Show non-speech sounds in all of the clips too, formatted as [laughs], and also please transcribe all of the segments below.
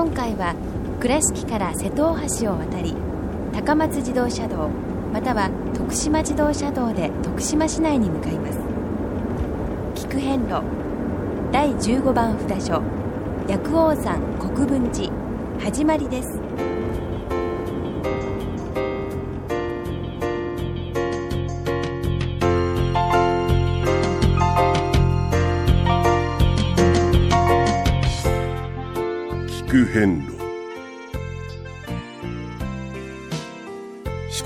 今回は倉敷から瀬戸大橋を渡り高松自動車道または徳島自動車道で徳島市内に向かいます。菊遍路第15番札所薬王山国分寺始まりです。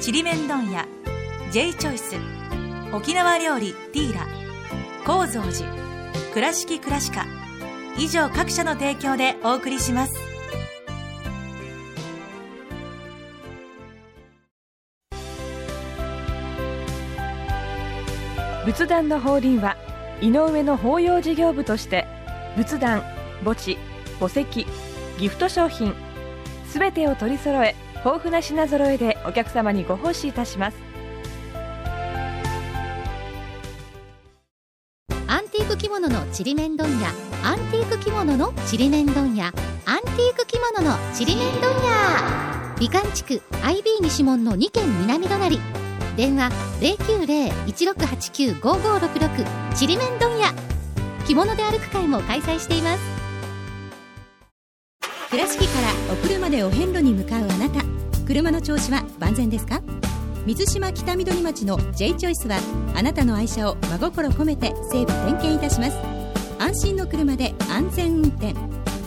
ちりめん問屋 J チョイス沖縄料理ティーラ高蔵寺倉敷倉歯科以上各社の提供でお送りします。仏壇の法輪は井上の法要事業部として仏壇墓地墓石ギフト商品すべてを取り揃え豊富な品揃えでお客様にご奉仕いたします。アンティーク着物のちりめん問屋。アンティーク着物のちりめん問屋。アンティーク着物のちりめん問屋。美観地区 IB 西門の2軒南隣。電話090-1689-5566ちりめん問屋。着物で歩く会も開催しています。倉敷からお車でお遍路に向かうあなた車の調子は万全ですか？水島北緑町の J チョイスはあなたの愛車を真心込めて整備点検いたします。安心の車で安全運転。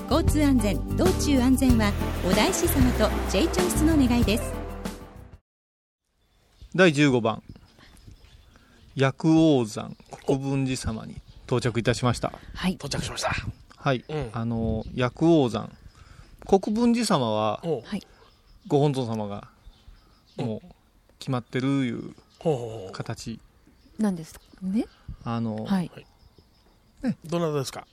交通安全道中安全はお大師様と J チョイスの願いです。第15番。薬王山国分寺様に到着いたしました。はい。到着しました。はい、うん。あの薬王山。国分寺様ははいご本尊様がもう決まってるいうほうほうほ形。なんですね？あの、はい。うどなたですか？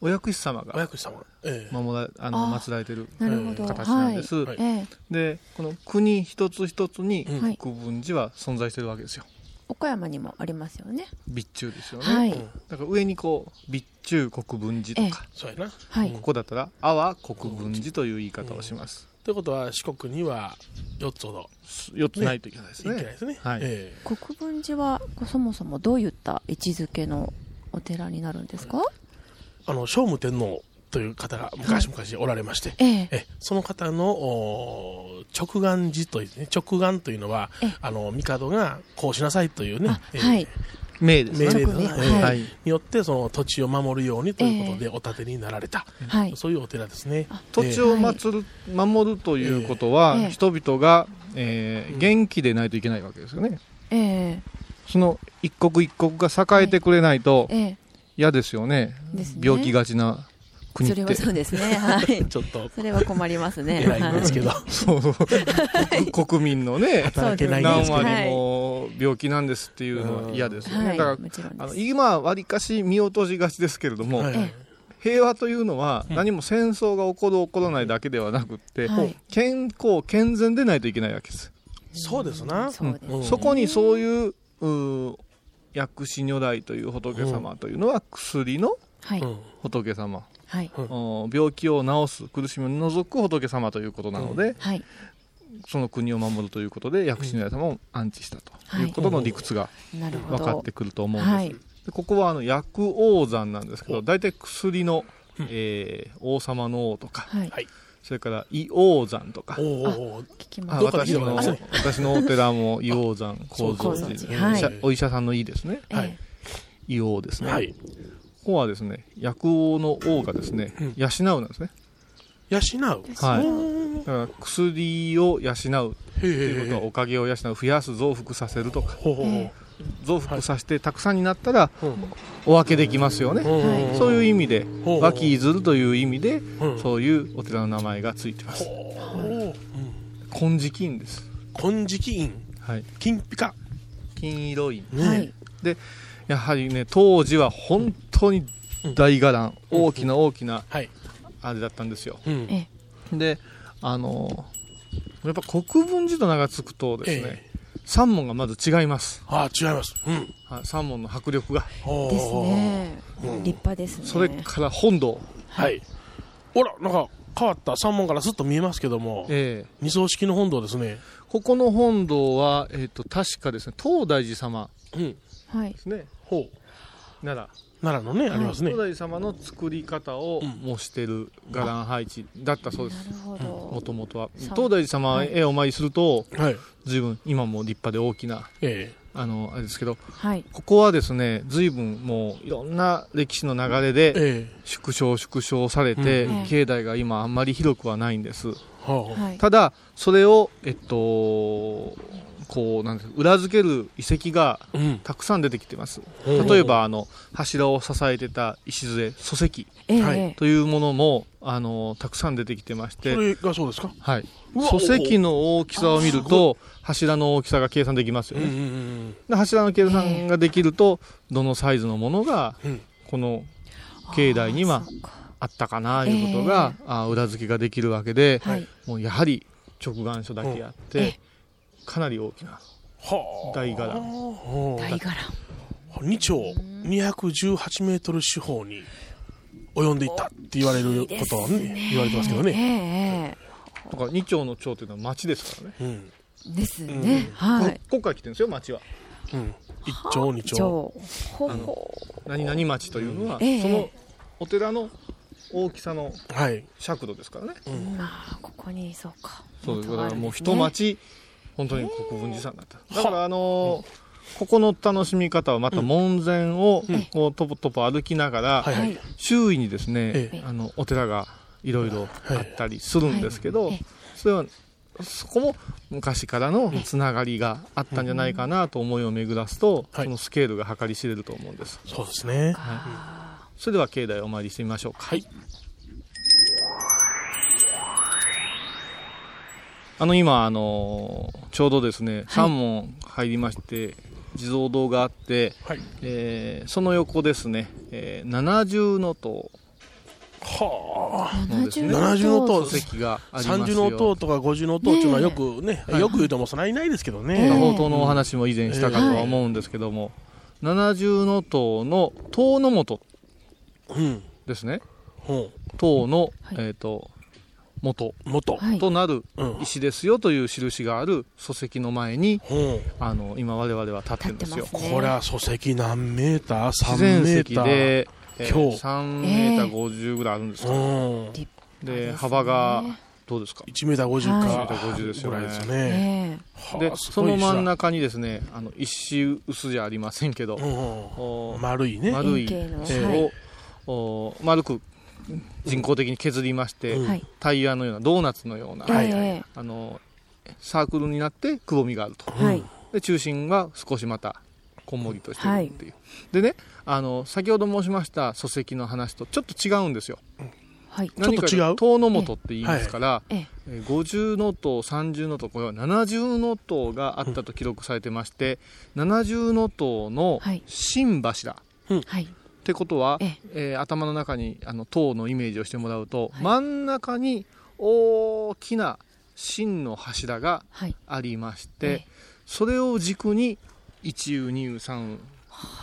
お薬師様おが薬師様。ええ。守らあのあ祀られてるなるほど。形なんです、はい。ええでこの国一つ一つにうん。はい。国分寺は存在してるわけですよ。岡山にもありますよね。備中ですよね、はい。うん。だから上にこう備中国分寺とか、そうやな。はい。ここだったら阿波国分寺という言い方をします、ということは四国には4つほど4つないといけないですね。いけないですね。はい。え国分寺はそもそもどういった位置づけのお寺になるんですか？えあの聖武天皇という方が昔々おられまして、ええ。えその方のお直眼寺というね直眼というのはええ。あの帝がこうしなさいというねあ、ええ。はい命ですね。はい。はい。によってその土地を守るようにということでお建てになられた、はい。そういうお寺ですね。あ土地を祀る、守るということは、ええ。人々が、えー元気でないといけないわけですよね。ええ。その一国一国が栄えてくれないとええ。嫌ですよね,、ですね。病気がちな国って。それはそうですね。はい。[laughs] ちょっと。それは困りますね。偉いんですけど、そう国国民のね働けないんで何すけど、割も病気なんですっていうのは嫌ですよね、はい。だからもちろんです。あの今わりかし見落としがちですけれども、はい。え平和というのは何も戦争が起こる起こらないだけではなくって、はい。健康健全でないといけないわけです、そうですな、そこにそういううー薬師如来という仏様というのは薬の仏様、はい。お病気を治す苦しみを除く仏様ということなので、はい。その国を守るということで薬師如来様を安置したとはい。いうことの理屈がなるほど。分かってくると思うんです、はい。でここはあの薬王山なんですけどお大体薬の、えー王様の王とかはい。はい。それから伊王山とか私の私のお寺も伊王山構造寺、はい医者お医者さんの医ですね。はい。伊王ですね、はいここはですね薬王の王がですね、うん。養うなんですね。養う？はい。だから薬を養う。へということはえおかげを養う増やす増幅させるとか。増幅させてたくさんになったらうんお分けできますよね、うんそういう意味でほう脇いずるという意味でうん。そういうお寺の名前がついてます。う。ん金色院です。金色院はい。金ピカ金色院ねはいやはりね当時は本当に大伽藍、大きな大きなはい。あれだったんですよ。うん。えであのやっぱ国分寺と名が付くとですね、ええ。三門がまず違います、ああ違います。うん。はい、三門の迫力が。ですね。うん。立派ですね。それから本堂、はい。ほらなんか変わった三門からずっと見えますけども。ええ。二層式の本堂ですね。ここの本堂は、えっと確かですね東大寺様うん。はいですね。ほう。奈奈良のねありますね。良東大寺様の作り方を模してる伽藍配置だったそうです。なるほもどともとは。さ東大寺様は絵をお参りするとはい。随分今も立派で大きなえあのあれですけどはい。ここはですね随分もういろんな歴史の流れえでえ縮小縮小されて、うん。境内が今あんまり広くはないんです。えはあ。はい。ただそれをえっとこうなんです裏付ける遺跡がうん。たくさん出てきてます。うん例えばあの柱を支えてた礎礎石はいええ。ええというものもあのたくさん出てきてまして。それがそうですか？はい、礎石の大きさを見ると柱の大きさが計算できますよね、うんうんうんで柱の計算ができるとどのサイズのものがうん。この境内にはあったかないうことが、あ裏付けができるわけで、はい。もうやはり直眼書だけあって、うんえかなり大きなはあ。大伽藍大伽藍2丁218メートル四方に及んでいったって言われることはね言われてますけどね、ねだから二丁の町というのは町ですからね、うん。ええですね。はい。ここっから来てるんですよ町は。うん、1丁2丁。あのほ何々町というのは、ええ。そのお寺の大きさのはい。尺度ですからね。ああここにそうか。そうだからもう一一町、本当に国分寺さんだった。だからあのーここの楽しみ方はまた門前をこうトポトポ歩きながら、はいはい。はい周囲にですね、ええ。あのお寺がいろいろあったりするんですけど、それはそこも昔からのつながりがあったんじゃないかなと思いを巡らすと、はい。そのスケールが計り知れると思うんです、そうですね。それでは境内をお参りしてみましょうか。はいあの今あのーちょうどですね、三門入りまして地蔵堂があって、はい。えーその横ですね、えー七重の塔。はあ。ね七重の塔。礎石があります30よの塔とか50の塔っていうのはよくねはい。よく言うてもそんなにないですけどえね、え宝塔のお話も以前したかとは思うんですけども、七重の塔の塔の元うん。ですね。ほ塔の、はい。えっ、と元う元、はい。となるうん。石ですよという印がある礎石の前にあの今我々は立ってるんですよ。ね。これは礎石何メーター？自3然石メーター？で、え今日。3メーター50ぐらいあるんですか、うん。立で幅がどうですか？1メーター50はいか、1メーター50ですよね。ぐらいですよね、えではあすその真ん中にですねあの石臼じゃありませんけど、うんお丸いね。丸い円形の石はい。を、お丸く人工的に削りまして、うん。タイヤのようなドーナツのような、はいあのサークルになってくぼみがあると。えはい。で中心は少しまたこんもりとしてるっていう、でねあの先ほど申しました礎石の話とちょっと違うんですよ。はい。ちょっと違う？何かいう塔の元って言いますから、ええ。えー50の塔30の塔これは70の塔があったと記録されてまして、70の塔のはい。新柱はいってことは、ええ。ー頭の中にあの塔のイメージをしてもらうと、はい。真ん中に大きな芯の柱がはい。ありまして、ええ。それを軸に一重二重三重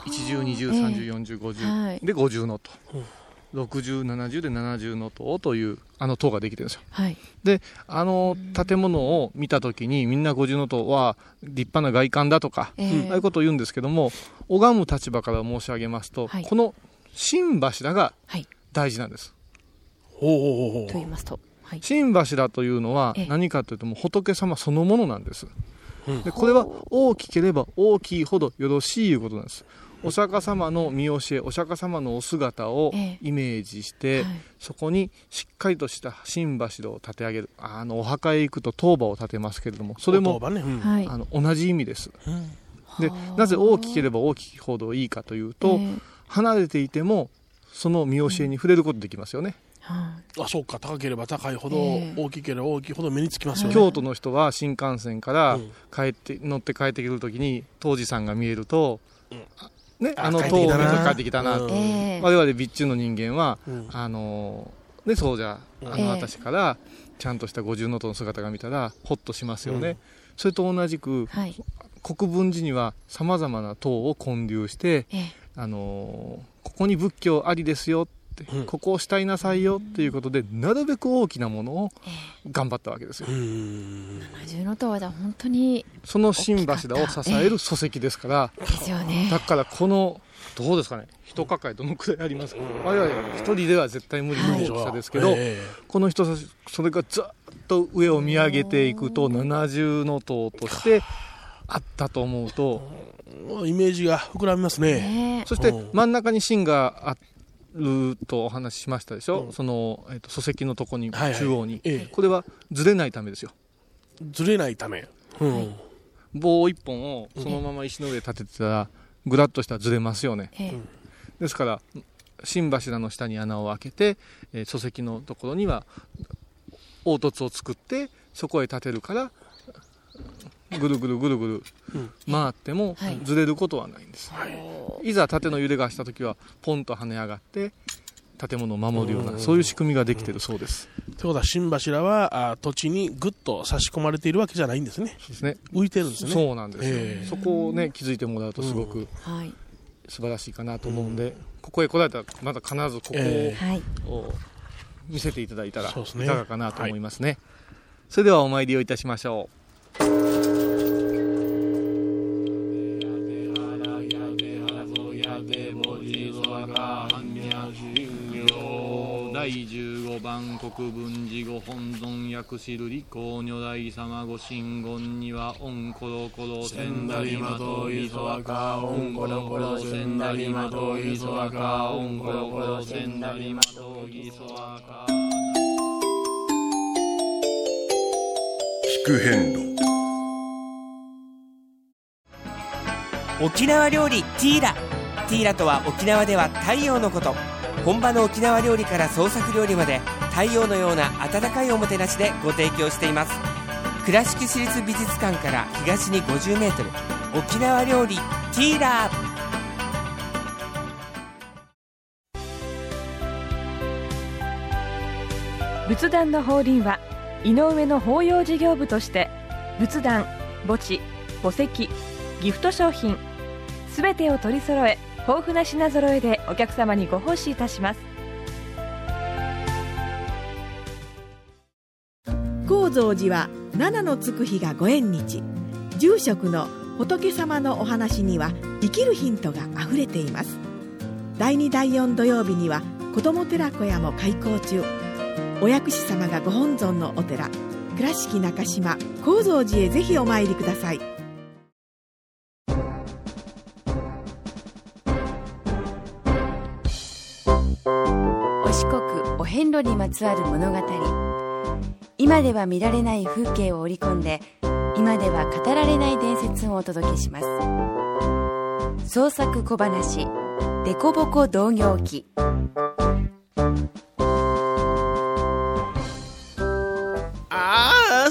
一重二重三重四重五重、はい。で50の塔、うん6070で70の塔というあの塔ができてるんですよ。はい。であの建物を見た時にみんな50の塔は立派な外観だとか、ええ。ああいうことを言うんですけども拝む立場から申し上げますと、はい。この新柱がはい。大事なんです。ほうほうほうほう。と言いますとはい。新柱というのはええ。何かというともう仏様そのものなんです。うん。でこれは大きければ大きいほどよろしいいうことなんですお釈迦様の見教えお釈迦様のお姿をええ。イメージして、はい。そこにしっかりとした新柱を建て上げる。あのお墓へ行くと塔婆を建てますけれどもそれもね、うん。はい。あの同じ意味です。うん。でなぜ大きければ大きいほどいいかというと、ええ。離れていてもその見教えに触れることできますよね、あ。そうか。高ければ高いほど、ええ。大きければ大きいほど目につきますよね、京都の人は新幹線からうん。帰って、乗って帰ってくるときに東寺さんが見えると、あね、ああの帰ってきたな。塔を帰ってきたな、うん。ええ我々備中の人間は、うん。あのね、そうじゃあえ。えの私からちゃんとした五重塔の姿が見たらほっとしますよね、それと同じくはい。国分寺にはさまざまな塔を建立して、ええ。あのここに仏教ありですよって、うん。ここをしたいなさいよっていうことでなるべく大きなものを頑張ったわけですよ、うん。魔獣の塔は本当にその新柱を支える礎石ですから、ですよね。だからこのどうですかね一抱えどのくらいありますか、我々一人では絶対無理の大きさですけど、えこの人差しそれがずっと上を見上げていくと七重の塔としてあったと思うとえイメージが膨らみますね。ねえ。そしてうん。真ん中に芯があるとお話ししましたでしょ、うん。その、えっと礎石のとこに、はいはい。中央に、ええ。これはずれないためですよ。ずれないため、うん。棒一本をそのまま石の上に立ててたらぐらっとしたらずれますよね。ええ。ですから芯柱の下に穴を開けて、えー礎石のところには凹凸を作ってそこへ立てるからぐるぐるぐるぐるうん。回ってもはい。ずれることはないんです、い、ざ縦の揺れがした時はポンと跳ね上がって建物を守るよううなんそういう仕組みができてるそうです。ということは新柱はあ土地にぐっと差し込まれているわけじゃないんですね。そうですね。浮いてるんですね。そうなんですよ、ええ。そこをね気づいてもらうとすごくはい。素晴らしいかなと思うんで、ここへ来られたらまだ必ずここを、えはい。を見せていただいたらいかがかなと思いますね。それではお参りをいたしましょう第15番国分寺ご本尊薬師瑠璃光如来様ご神言にはオンコロコロセンダリマトイソワカオンコロコロセンダリマトイソワカオンコロコロセンダリマトイソワカ聞く変路沖縄料理ティーラ。ティーラとは沖縄では太陽のこと。本場の沖縄料理から創作料理まで太陽のような温かいおもてなしでご提供しています。倉敷市立美術館から東に 50m 沖縄料理ティーラ。仏壇の法輪は井上の法要事業部として仏壇墓地墓石ギフト商品すべてを取り揃え豊富な品揃えでお客様にご奉仕いたします。高蔵寺は七のつく日がご縁日。住職の仏様のお話には生きるヒントがあふれています。第2第4土曜日には子ども寺小屋も開校中。お薬師様がご本尊のお寺倉敷中島・高蔵寺へぜひお参りください。お四国お遍路にまつわる物語。今では見られない風景を織り込んで今では語られない伝説をお届けします。創作小話「デコボコ同業記」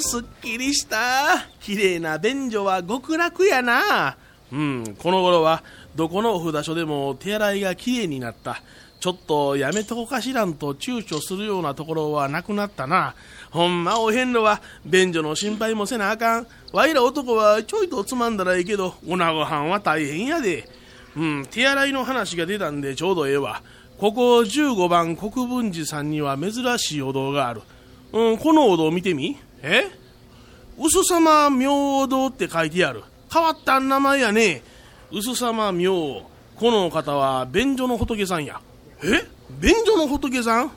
すっきりした。綺麗な便所は極楽やな。うんこの頃はどこのお札所でも手洗いがきれいになった。ちょっとやめとこかしらんと躊躇するようなところはなくなったな。ほんまお遍路は便所の心配もせなあかん。わいら男はちょいとつまんだらええけどおなごはんは大変やで。うん手洗いの話が出たんでちょうどええわ。ここ15番国分寺さんには珍しいお堂がある。うん、このお堂見てみ。え？薄様明王堂って書いてある。変わった名前やね。薄様明王。この方は便所の仏さんや。え？便所の仏さん？うん。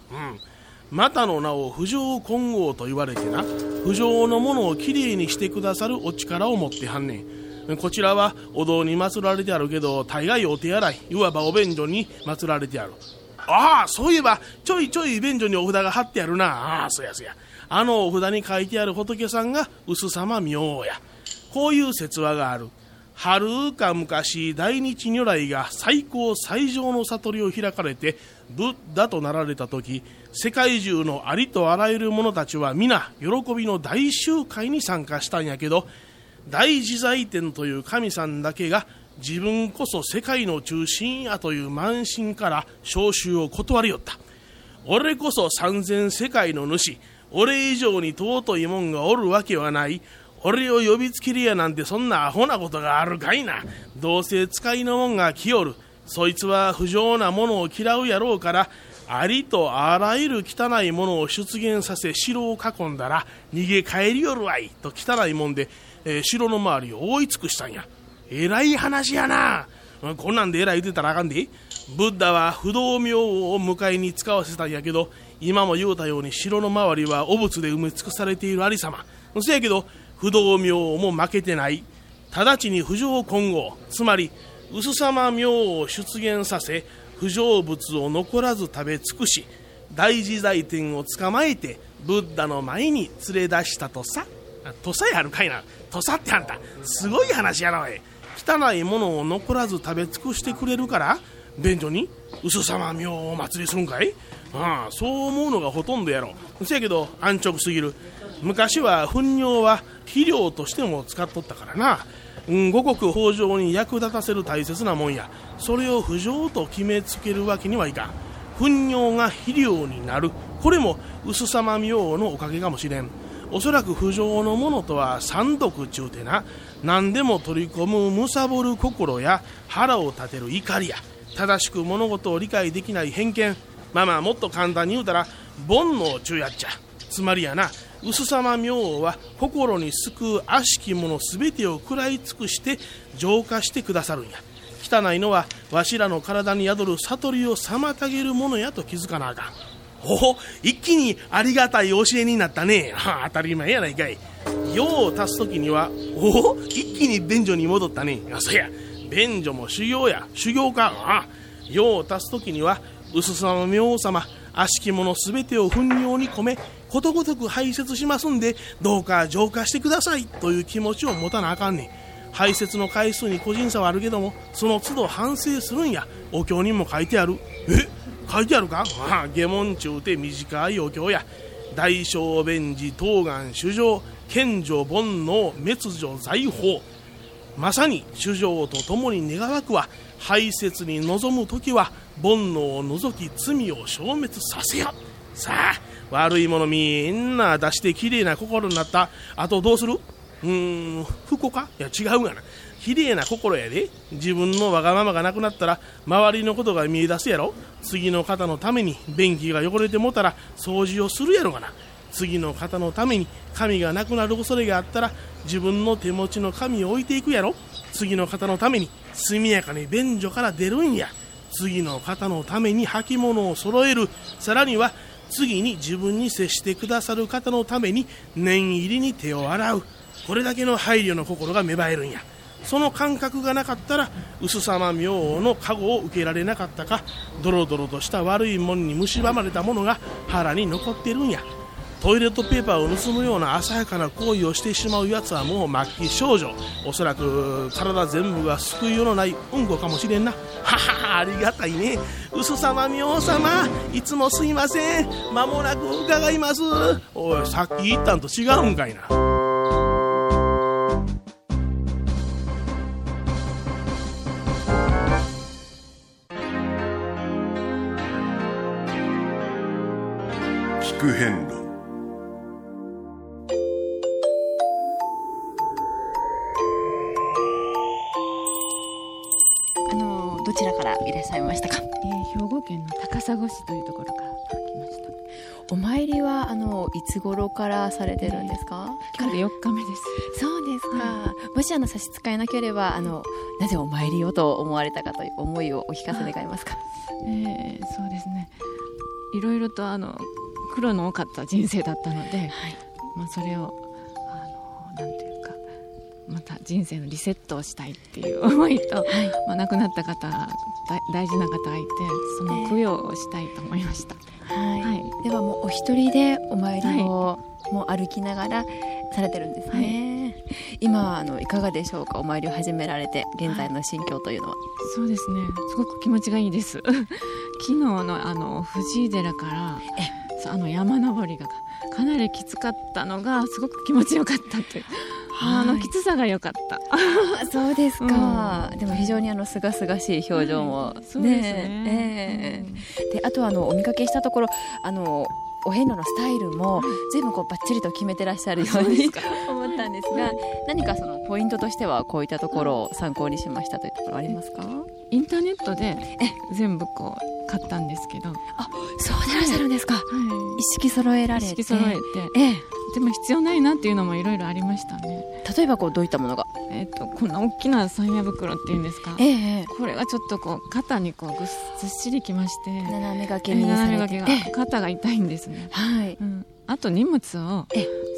またの名を不浄金剛と言われてな、不浄のものをきれいにしてくださるお力を持ってはんねん。こちらはお堂に祀られてあるけど、大概お手洗い、いわばお便所に祀られてある。ああ、そういえば、ちょいちょい便所にお札が貼ってあるな。ああ、そやそや。あのお札に書いてある仏さんが薄様明王や。こういう説話がある。はるか昔大日如来が最高最上の悟りを開かれてブッダとなられた時世界中のありとあらゆる者たちは皆喜びの大集会に参加したんやけど大自在天という神さんだけが自分こそ世界の中心やという慢心から召集を断りよった俺こそ三千世界の主俺以上に尊いもんがおるわけはない。俺を呼びつけるやなんてそんなアホなことがあるかいな。どうせ使いのもんが来よる。そいつは不浄なものを嫌うやろうからありとあらゆる汚いものを出現させ城を囲んだら逃げ帰りよるわい。と汚いもんで、えー、城の周りを覆い尽くしたんや。えらい話やな。こんなんでえらい言うてたらあかんで。ブッダは不動明王を迎えに使わせたんやけど今も言うたように城の周りは汚物で埋め尽くされているありさまそやけど不動明王も負けてない。直ちに不浄混合。つまり薄様明王を出現させ不浄物を残らず食べ尽くし大自在天を捕まえてブッダの前に連れ出したとさ。とさやるかいな。とさってあんた。すごい話やろい。汚いものを残らず食べ尽くしてくれるから便所に薄様明王をお祭りするんかい。ああそう思うのがほとんどやろ。せやけど安直すぎる。昔は糞尿は肥料としても使っとったからな、うん、五穀豊穣に役立たせる大切なもんや。それを不浄と決めつけるわけにはいかん。糞尿が肥料になる。これも薄様明のおかげかもしれん。おそらく不浄のものとは三毒ちゅうてな。何でも取り込むむさぼる心や腹を立てる怒りや。正しく物事を理解できない偏見。まあまあもっと簡単に言うたら煩悩中やっちゃ。つまりやな薄様明王は心に救う悪しきもの全てを食らい尽くして浄化してくださるんや。汚いのはわしらの体に宿る悟りを妨げるものやと気づかなあかん。おお一気にありがたい教えになったね。当たり前やないかい。用を足す時にはおお一気に便所に戻ったね。あそや。便所も修行や。修行か。ああ。用を足す時には薄さの明王様悪しきもの全てを糞尿に込めことごとく排泄しますんでどうか浄化してくださいという気持ちを持たなあかんねん。排泄の回数に個人差はあるけどもその都度反省するんやお経にも書いてある。え？書いてあるか？ああ下門中て短いお経や。大小便寺当願主情賢女煩悩滅女財宝。まさに主情とともに願わくは排泄に臨む時は煩悩を除き罪を消滅させよさあ悪いものみんな出してきれいな心になった。あとどうする？うーん不幸か？いや違うがな。きれいな心やで。自分のわがままがなくなったら周りのことが見え出すやろ。次の方のために便器が汚れてもたら掃除をするやろがな。次の方のために髪がなくなる恐れがあったら自分の手持ちの髪を置いていくやろ。次の方のために速やかに便所から出るんや。次の方のために履物を揃える。さらには次に自分に接してくださる方のために念入りに手を洗う。これだけの配慮の心が芽生えるんや。その感覚がなかったら薄様明王の加護を受けられなかったかドロドロとした悪いもんに蝕まれたものが腹に残ってるんや。トイレットペーパーを盗むような浅はかな行為をしてしまうやつはもう末期症状おそらく体全部が救いようのないうんこかもしれんな。ははありがたいね。嘘様明王様。いつもすいません。間もなく伺います。おいさっき言ったんと違うんかいな。聞く変兵庫県の高砂市というところから来ましたお参りはあのいつ頃からされてるんですか？今日で4日目ですそうですか。もしあの差し支えなければあのなぜお参りをと思われたかという思いをお聞かせ願えますか？えーそうですねいろいろとあの苦労の多かった人生だったので、まあ、それをあのなんていうかまた人生のリセットをしたいっていう思いと、まあ、亡くなった方だ大事な方がいてその供養をしたいと思いました、はい。ではもうお一人でお参りをもう歩きながらされてるんですね。今あのいかがでしょうか？お参りを始められて現在の心境というのは、そうですね。すごく気持ちがいいです。[laughs] 昨日のあの藤井寺からそうあの山登りがかなりきつかったのがすごく気持ちよかったというあのきつさが良かった。あ [laughs] そうですか、でも非常にあの清々しい表情も、はいそうですね。ええ。であとはあのお見かけしたところあのお遍路のスタイルも随分こうバッチリと決めてらっしゃるように [laughs] 思ったんですが何かそのポイントとしてはこういったところを参考にしましたというところありますか？インターネットで全部こう買ったんですけど。あそうでいらっしゃるんですか、はい。一式揃えられて。意識揃えて、ええ。でも必要ないなっていうのもいろいろありましたね。例えばこうどういったものが？えっ、とこんな大きな三夜袋っていうんですか、ええこれがちょっとこう肩にこうぐっずっしりきまして。斜め掛けにされて。斜め掛けが肩が痛いんですね、はい、うん、あと荷物を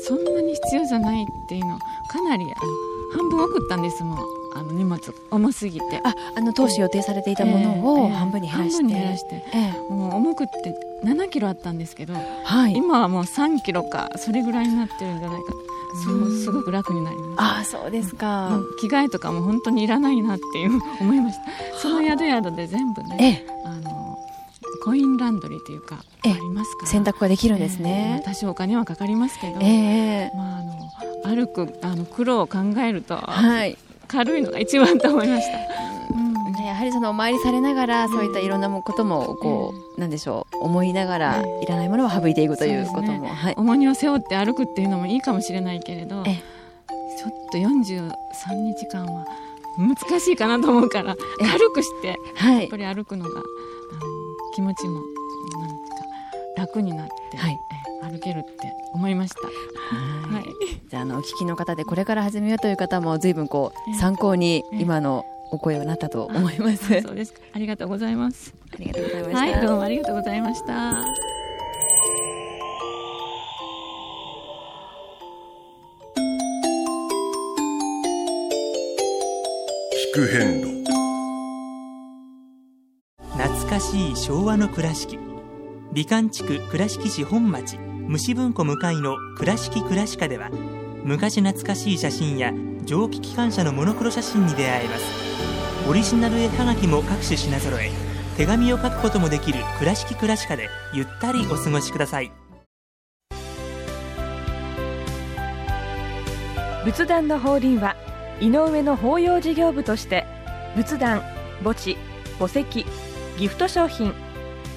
そんなに必要じゃないっていうのかなり半分送ったんですもんあの荷物。重すぎて。ああの当初予定されていたものを半分に減らして、半分に減らして、ええ。もう重くって7キロあったんですけど、はい。今はもう3キロかそれぐらいになってるんじゃないか。そうすごく楽になります。ああそうですか、着替えとかも本当にいらないなっていう思いました。その宿宿で全部ね、あのコインランドリーというか、ありますから。洗濯ができるんですね。ええ。多少お金はかかりますけど、ええ。まあ、あの歩くあの苦労を考えると、はい軽いのが一番と思いました、うん。ねやはりそのお参りされながら、そういったいろんなもこともこう、なんでしょう思いながら、いらないものを省いていくということも、ね。はい、重荷を背負って歩くっていうのもいいかもしれないけれどちょっと43日間は難しいかなと思うから軽くして、はい。やっぱり歩くのが気持ちも楽になって、はいえ歩けるって思いました。はいじゃああのお聞きの方でこれから始めようという方も随分こう [laughs] 参考に今のお声はなったと思います。あそうですかありがとうございます。ありがとうございました。はい、どうもありがとうございました。聞く遍路懐かしい昭和の倉敷美観地区倉敷市本町虫文庫向かいの「倉敷倉歯科」では昔懐かしい写真や蒸気機関車のモノクロ写真に出会えます。オリジナル絵はがきも各種品揃え手紙を書くこともできる「倉敷倉歯科」でゆったりお過ごしください。仏壇の法輪は井上の法要事業部として仏壇墓地墓石ギフト商品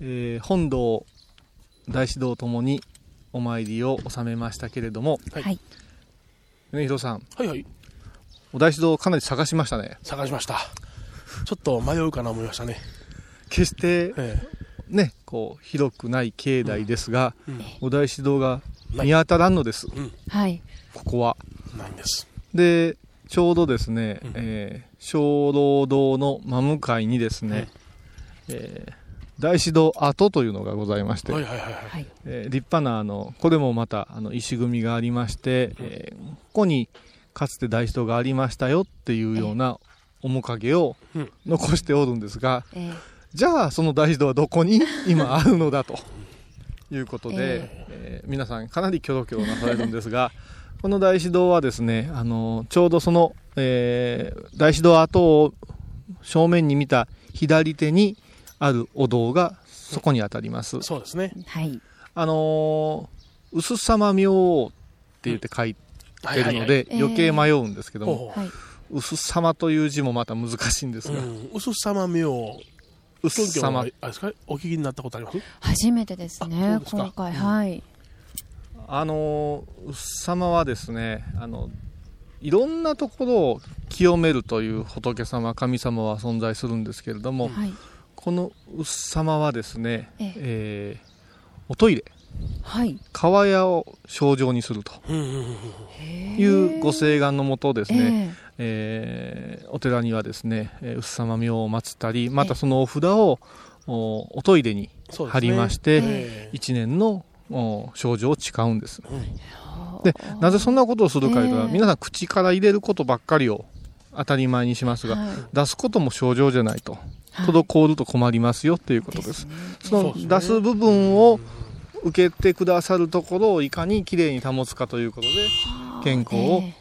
えー本堂大師堂ともにお参りを収めましたけれども、はい。米広さん、はいはい。お大師堂かなり探しましたね。探しました。ちょっと迷うかな思いましたね。決して、ねこう広くない境内ですが、お大師堂が見当たらんのです、はい。ここは。ないんです。でちょうどですね、えー鐘楼堂の真向かいにですね、えー大師堂跡というのがございまして、はいはいはいはい。えー立派なあのこれもまたあの石組みがありまして、えーここにかつて大師堂がありましたよっていうような面影を残しておるんですが、えじゃあその大師堂はどこに今あるのだと [laughs] いうことで、ええ。ー皆さんかなりキョロキョロなされるんですが [laughs] この大師堂はですねあのちょうどその、えー大師堂跡を正面に見た左手にあるお堂がそこにあたります。そうですね。はい。あのー、薄さま明王って言って書いてるのはいはいはい。で余計迷うんですけどもほうほう。はい、薄さまという字もまた難しいんですが、うん、薄さま明薄さまあれですか？お聞きになったことあります？初めてですねすか。今回。はい。あの薄さまはですねあのいろんなところを清めるという仏様神様は存在するんですけれども、はいこの薄さまはですね、ええ。えーおトイレはい、川屋を症状にするというご請願のもとですね、えーお寺にはですね、えー、うっさま明を祀ったりまたそのお札をおおトイレに貼りまして、え一年のお症状を誓うんです、でなぜそんなことをするかというと、ええ。皆さん口から入れることばっかりを当たり前にしますが、出すことも症状じゃないと、滞ると困りますよっていうことです。そのそうですね。出す部分を受けてくださるところをいかにきれいに保つかということで健康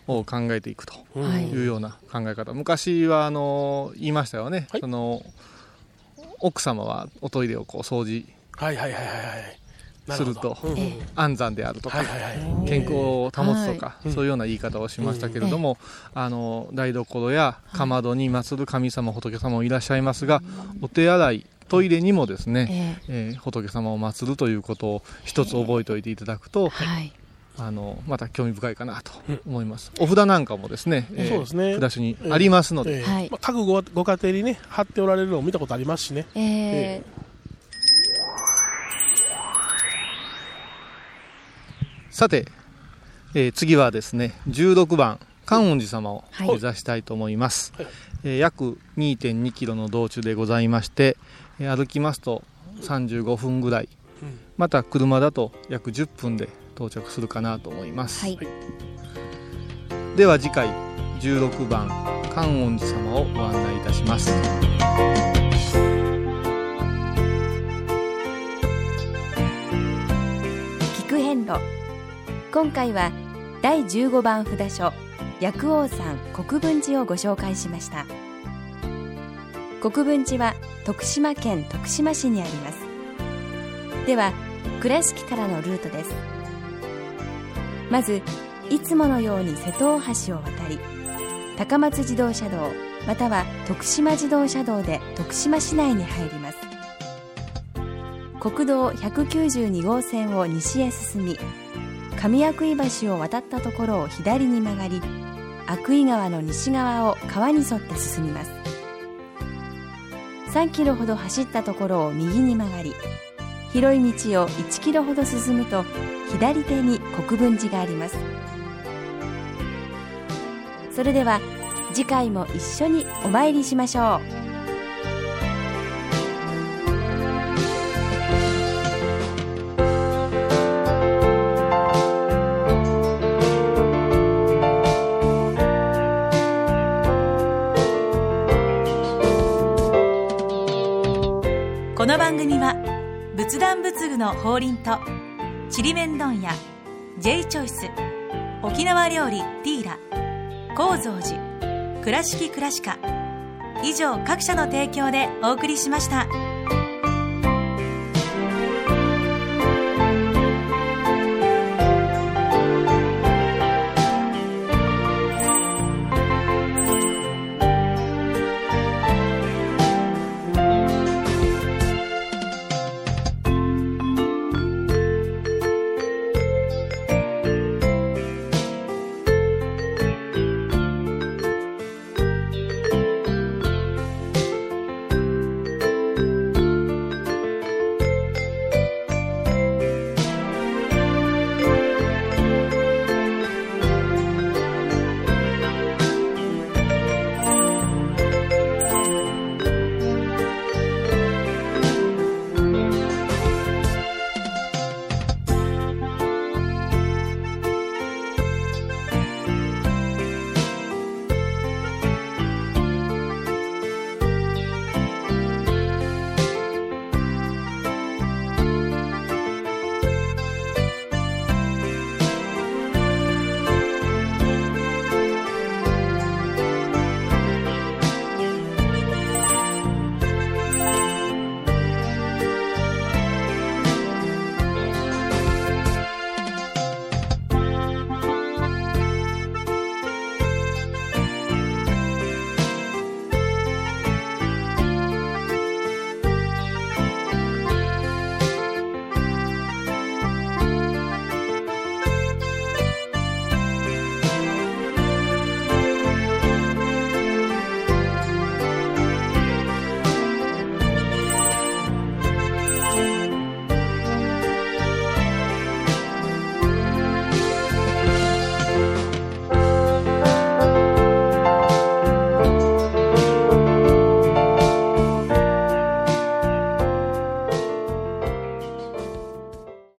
をを考えていくとはい。いうような考え方、昔はあの言いましたよね、その奥様はおトイレをこう掃除はいはいはいはいはい。なすると安産であるとかはいはいはい。健康を保つとか、はい。そういうような言い方をしましたけれども、あの台所やかまどに祀る神様仏様もいらっしゃいますが、お手洗いトイレにもですね、えー仏様を祀るということを一つ覚えておいていただくと、あのまた興味深いかなと思います、お札なんかもですね、えーそうですね。札所にありますので、ええ。まあ各ごご家庭にね貼っておられるのを見たことありますしね。えさて、えー次はですね16番観音寺様をはい。目指したいと思います、えー約2 2キロの道中でございまして、えー歩きますと35分ぐらい、うん。また車だと約10分で到着するかなと思います、では次回16番観音寺様をご案内いたします今回は第15番札所薬王山国分寺をご紹介しました。国分寺は徳島県徳島市にあります。では倉敷からのルートです。まずいつものように瀬戸大橋を渡り高松自動車道または徳島自動車道で徳島市内に入ります。国道192号線を西へ進み上阿久井橋を渡ったところを左に曲がり阿久井川の西側を川に沿って進みます。3キロほど走ったところを右に曲がり広い道を1キロほど進むと左手に国分寺があります。それでは次回も一緒にお参りしましょう。次ぐの法輪とちりめん問屋 J チョイス沖縄料理ティーラ高蔵寺倉敷倉歯科以上各社の提供でお送りしました。